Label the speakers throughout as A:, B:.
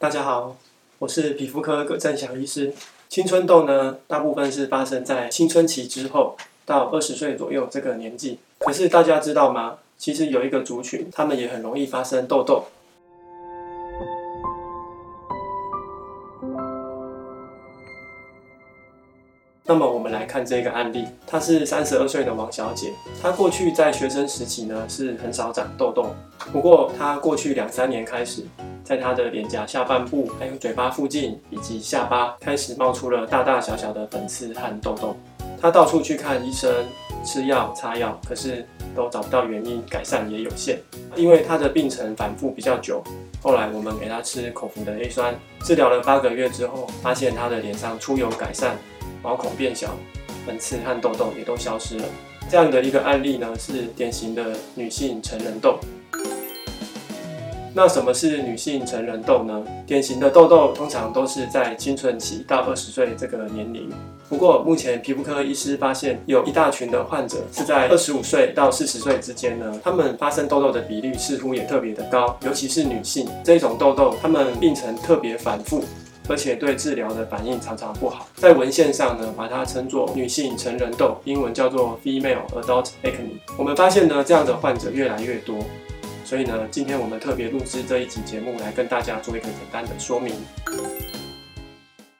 A: 大家好，我是皮肤科葛振祥医师。青春痘呢，大部分是发生在青春期之后到二十岁左右这个年纪。可是大家知道吗？其实有一个族群，他们也很容易发生痘痘。那么我们来看这个案例，她是三十二岁的王小姐，她过去在学生时期呢是很少长痘痘，不过她过去两三年开始，在她的脸颊下半部、还有嘴巴附近以及下巴开始冒出了大大小小的粉刺和痘痘，她到处去看医生，吃药擦药，可是都找不到原因，改善也有限，因为她的病程反复比较久，后来我们给她吃口服的 A 酸，治疗了八个月之后，发现她的脸上出油改善。毛孔变小，粉刺和痘痘也都消失了。这样的一个案例呢，是典型的女性成人痘。那什么是女性成人痘呢？典型的痘痘通常都是在青春期到二十岁这个年龄。不过目前皮肤科医师发现，有一大群的患者是在二十五岁到四十岁之间呢，他们发生痘痘的比率似乎也特别的高，尤其是女性这种痘痘，他们病程特别反复。而且对治疗的反应常常不好，在文献上呢，把它称作女性成人痘，英文叫做 female adult acne。我们发现呢，这样的患者越来越多，所以呢，今天我们特别录制这一集节目来跟大家做一个简单的说明。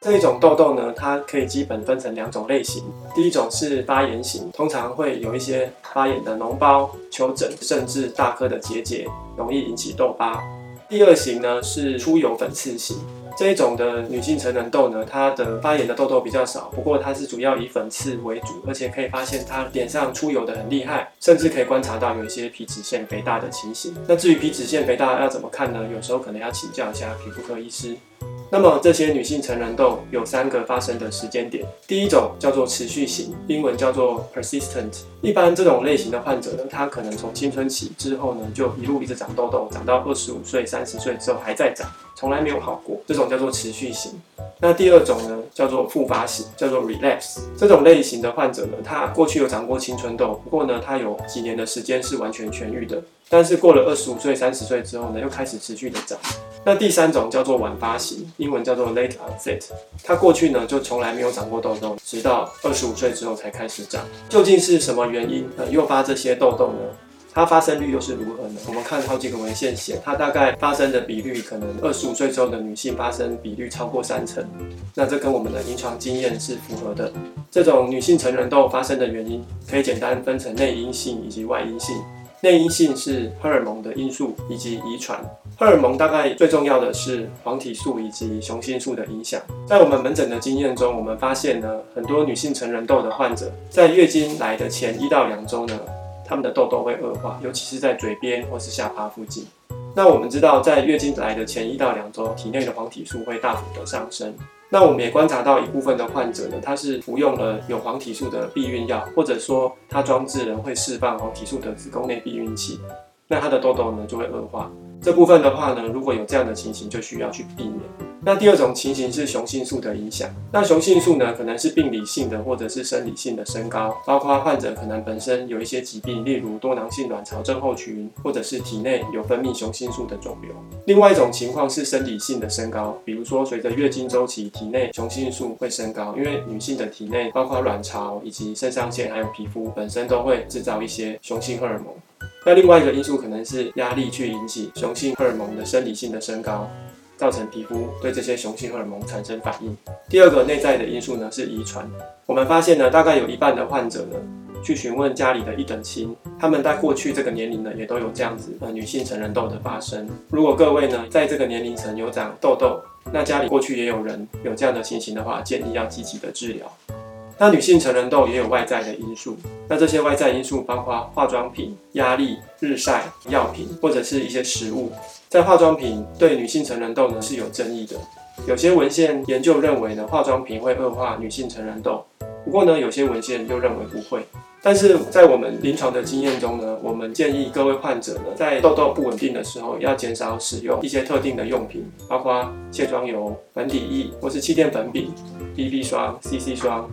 A: 这一种痘痘呢，它可以基本分成两种类型，第一种是发炎型，通常会有一些发炎的脓包、丘疹，甚至大颗的结节，容易引起痘疤。第二型呢是出油粉刺型。这一种的女性成人痘呢，它的发炎的痘痘比较少，不过它是主要以粉刺为主，而且可以发现它脸上出油的很厉害，甚至可以观察到有一些皮脂腺肥大的情形。那至于皮脂腺肥大要怎么看呢？有时候可能要请教一下皮肤科医师。那么这些女性成人痘有三个发生的时间点，第一种叫做持续型，英文叫做 persistent。一般这种类型的患者呢，他可能从青春期之后呢，就一路一直长痘痘，长到二十五岁、三十岁之后还在长，从来没有好过。这种叫做持续型。那第二种呢，叫做复发型，叫做 relapse。这种类型的患者呢，他过去有长过青春痘，不过呢，他有几年的时间是完全痊愈的。但是过了二十五岁、三十岁之后呢，又开始持续的长。那第三种叫做晚发型，英文叫做 late onset。它过去呢就从来没有长过痘痘，直到二十五岁之后才开始长。究竟是什么原因呃诱发这些痘痘呢？它发生率又是如何呢？我们看好几个文献写，它大概发生的比率可能二十五岁之后的女性发生比率超过三成。那这跟我们的临床经验是符合的。这种女性成人痘发生的原因可以简单分成内因性以及外因性。内因性是荷尔蒙的因素以及遗传。荷尔蒙大概最重要的是黄体素以及雄性素的影响。在我们门诊的经验中，我们发现呢，很多女性成人痘的患者在月经来的前一到两周呢，他们的痘痘会恶化，尤其是在嘴边或是下巴附近。那我们知道，在月经来的前一到两周，体内的黄体素会大幅的上升。那我们也观察到一部分的患者呢，他是服用了有黄体素的避孕药，或者说他装置了会释放黄体素的子宫内避孕器，那他的痘痘呢就会恶化。这部分的话呢，如果有这样的情形，就需要去避免。那第二种情形是雄性素的影响。那雄性素呢，可能是病理性的或者是生理性的升高，包括患者可能本身有一些疾病，例如多囊性卵巢症候群，或者是体内有分泌雄性素的肿瘤。另外一种情况是生理性的升高，比如说随着月经周期，体内雄性素会升高，因为女性的体内包括卵巢以及肾上腺还有皮肤本身都会制造一些雄性荷尔蒙。那另外一个因素可能是压力去引起雄性荷尔蒙的生理性的升高。造成皮肤对这些雄性荷尔蒙产生反应。第二个内在的因素呢是遗传。我们发现呢，大概有一半的患者呢，去询问家里的一等亲，他们在过去这个年龄呢，也都有这样子呃女性成人痘的发生。如果各位呢，在这个年龄层有长痘痘，那家里过去也有人有这样的情形的话，建议要积极的治疗。那女性成人痘也有外在的因素，那这些外在因素包括化妆品、压力、日晒、药品或者是一些食物。在化妆品对女性成人痘呢是有争议的，有些文献研究认为呢，化妆品会恶化女性成人痘，不过呢，有些文献又认为不会。但是在我们临床的经验中呢，我们建议各位患者呢，在痘痘不稳定的时候，要减少使用一些特定的用品，包括卸妆油、粉底液或是气垫粉饼、BB 霜、CC 霜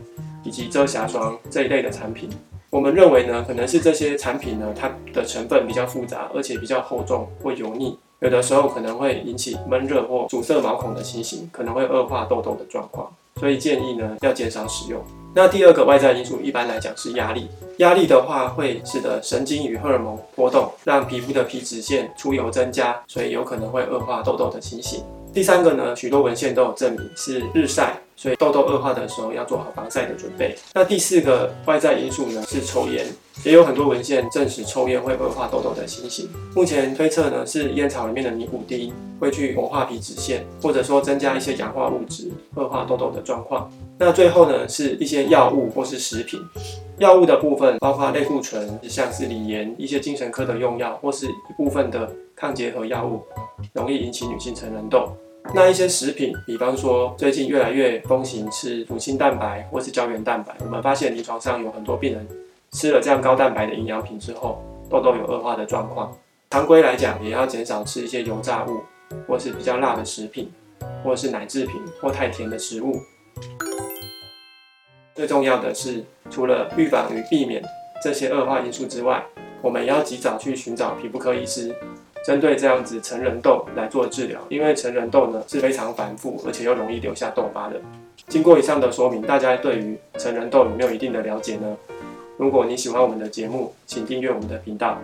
A: 以及遮瑕霜这一类的产品。我们认为呢，可能是这些产品呢，它的成分比较复杂，而且比较厚重或油腻。有的时候可能会引起闷热或阻塞毛孔的情形，可能会恶化痘痘的状况，所以建议呢要减少使用。那第二个外在因素一般来讲是压力，压力的话会使得神经与荷尔蒙波动，让皮肤的皮脂腺出油增加，所以有可能会恶化痘痘的情形。第三个呢，许多文献都有证明是日晒，所以痘痘恶化的时候要做好防晒的准备。那第四个外在因素呢是抽烟，也有很多文献证实抽烟会恶化痘痘的情形。目前推测呢是烟草里面的尼古丁会去活化皮脂腺，或者说增加一些氧化物质，恶化痘痘的状况。那最后呢是一些药物或是食品，药物的部分包括类固醇，像是锂盐，一些精神科的用药，或是一部分的抗结核药物，容易引起女性成人痘。那一些食品，比方说最近越来越风行吃乳清蛋白或是胶原蛋白，我们发现临床上有很多病人吃了这样高蛋白的营养品之后，痘痘有恶化的状况。常规来讲，也要减少吃一些油炸物，或是比较辣的食品，或是奶制品或太甜的食物。最重要的是，除了预防与避免这些恶化因素之外，我们也要及早去寻找皮肤科医师。针对这样子成人痘来做治疗，因为成人痘呢是非常反复，而且又容易留下痘疤的。经过以上的说明，大家对于成人痘有没有一定的了解呢？如果你喜欢我们的节目，请订阅我们的频道。